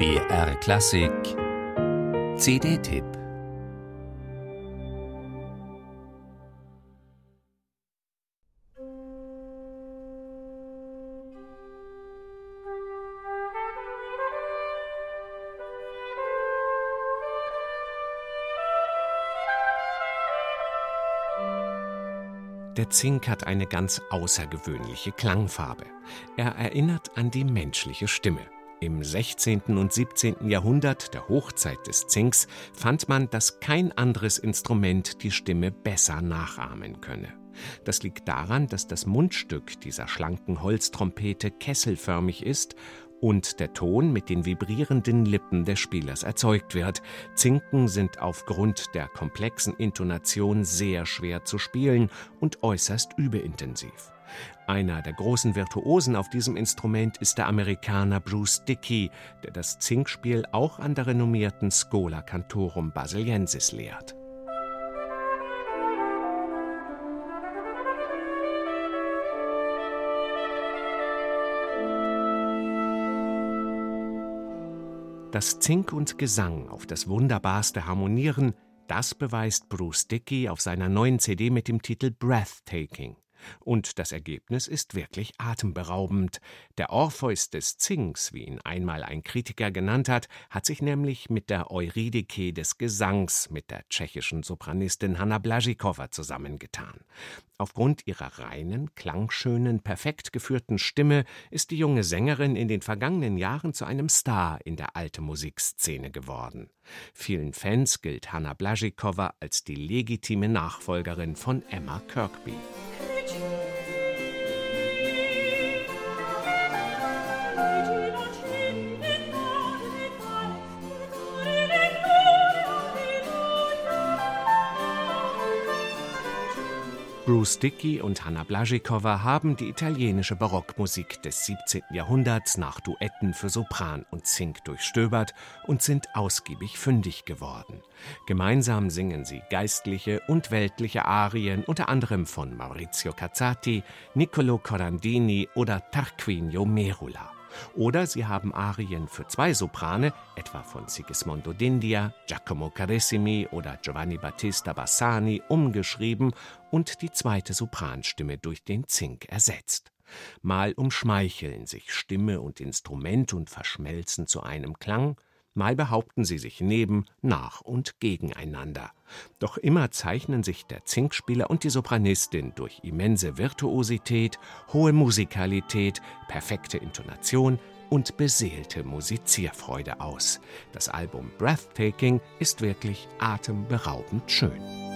BR Klassik CD-Tipp Der Zink hat eine ganz außergewöhnliche Klangfarbe. Er erinnert an die menschliche Stimme. Im 16. und 17. Jahrhundert, der Hochzeit des Zinks, fand man, dass kein anderes Instrument die Stimme besser nachahmen könne. Das liegt daran, dass das Mundstück dieser schlanken Holztrompete kesselförmig ist und der Ton mit den vibrierenden Lippen des Spielers erzeugt wird. Zinken sind aufgrund der komplexen Intonation sehr schwer zu spielen und äußerst übeintensiv. Einer der großen Virtuosen auf diesem Instrument ist der Amerikaner Bruce Dickey, der das Zinkspiel auch an der renommierten Schola Cantorum Basiliensis lehrt. Dass Zink und Gesang auf das Wunderbarste harmonieren, das beweist Bruce Dickey auf seiner neuen CD mit dem Titel Breathtaking. Und das Ergebnis ist wirklich atemberaubend. Der Orpheus des Zinks, wie ihn einmal ein Kritiker genannt hat, hat sich nämlich mit der Eurydike des Gesangs mit der tschechischen Sopranistin Hanna Blažíková zusammengetan. Aufgrund ihrer reinen, klangschönen, perfekt geführten Stimme ist die junge Sängerin in den vergangenen Jahren zu einem Star in der alten Musikszene geworden. Vielen Fans gilt Hanna Blažíková als die legitime Nachfolgerin von Emma Kirkby. Church. Bruce Dickey und Hanna Blažíková haben die italienische Barockmusik des 17. Jahrhunderts nach Duetten für Sopran und Zink durchstöbert und sind ausgiebig fündig geworden. Gemeinsam singen sie geistliche und weltliche Arien unter anderem von Maurizio Cazzati, Niccolo Corandini oder Tarquinio Merula. Oder sie haben Arien für zwei Soprane, etwa von Sigismondo d'India, Giacomo Carissimi oder Giovanni Battista Bassani, umgeschrieben und die zweite Sopranstimme durch den Zink ersetzt. Mal umschmeicheln sich Stimme und Instrument und verschmelzen zu einem Klang, mal behaupten sie sich neben, nach und gegeneinander. Doch immer zeichnen sich der Zinkspieler und die Sopranistin durch immense Virtuosität, hohe Musikalität, perfekte Intonation und beseelte Musizierfreude aus. Das Album Breathtaking ist wirklich atemberaubend schön.